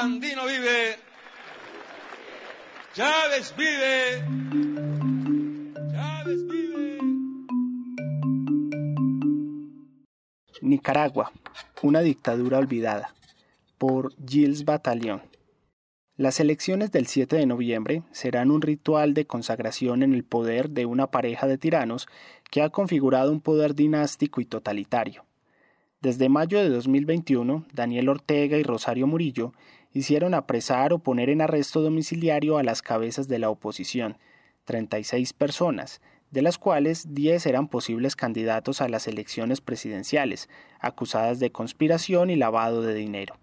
Vive. Chávez vive. Vive. Nicaragua, una dictadura olvidada. Por Gilles Batallón. Las elecciones del 7 de noviembre serán un ritual de consagración en el poder de una pareja de tiranos que ha configurado un poder dinástico y totalitario. Desde mayo de 2021, Daniel Ortega y Rosario Murillo hicieron apresar o poner en arresto domiciliario a las cabezas de la oposición, 36 personas, de las cuales 10 eran posibles candidatos a las elecciones presidenciales, acusadas de conspiración y lavado de dinero.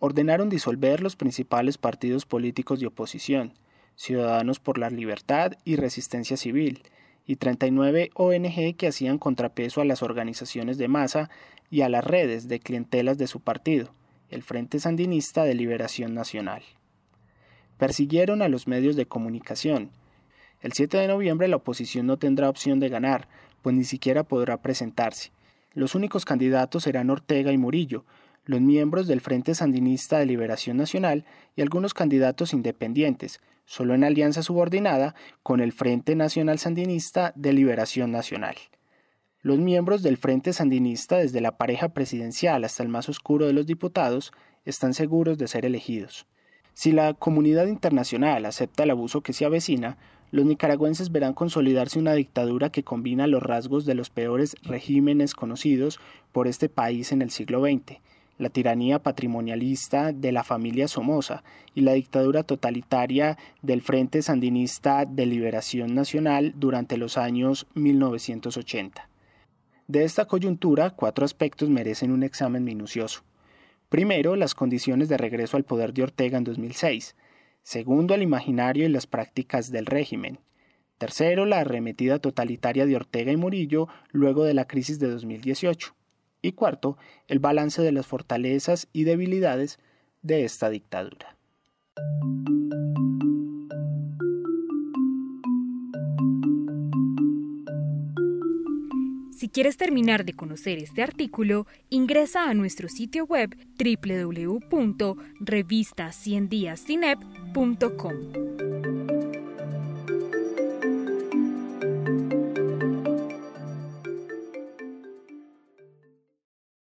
Ordenaron disolver los principales partidos políticos de oposición, Ciudadanos por la Libertad y Resistencia Civil, y 39 ONG que hacían contrapeso a las organizaciones de masa y a las redes de clientelas de su partido, el Frente Sandinista de Liberación Nacional. Persiguieron a los medios de comunicación. El 7 de noviembre la oposición no tendrá opción de ganar, pues ni siquiera podrá presentarse. Los únicos candidatos serán Ortega y Murillo, los miembros del Frente Sandinista de Liberación Nacional y algunos candidatos independientes, solo en alianza subordinada con el Frente Nacional Sandinista de Liberación Nacional. Los miembros del Frente Sandinista, desde la pareja presidencial hasta el más oscuro de los diputados, están seguros de ser elegidos. Si la comunidad internacional acepta el abuso que se avecina, los nicaragüenses verán consolidarse una dictadura que combina los rasgos de los peores regímenes conocidos por este país en el siglo XX, la tiranía patrimonialista de la familia Somoza y la dictadura totalitaria del Frente Sandinista de Liberación Nacional durante los años 1980. De esta coyuntura, cuatro aspectos merecen un examen minucioso. Primero, las condiciones de regreso al poder de Ortega en 2006. Segundo, el imaginario y las prácticas del régimen. Tercero, la arremetida totalitaria de Ortega y Murillo luego de la crisis de 2018. Y cuarto, el balance de las fortalezas y debilidades de esta dictadura. Si quieres terminar de conocer este artículo, ingresa a nuestro sitio web www.revistaciendiascinep.com.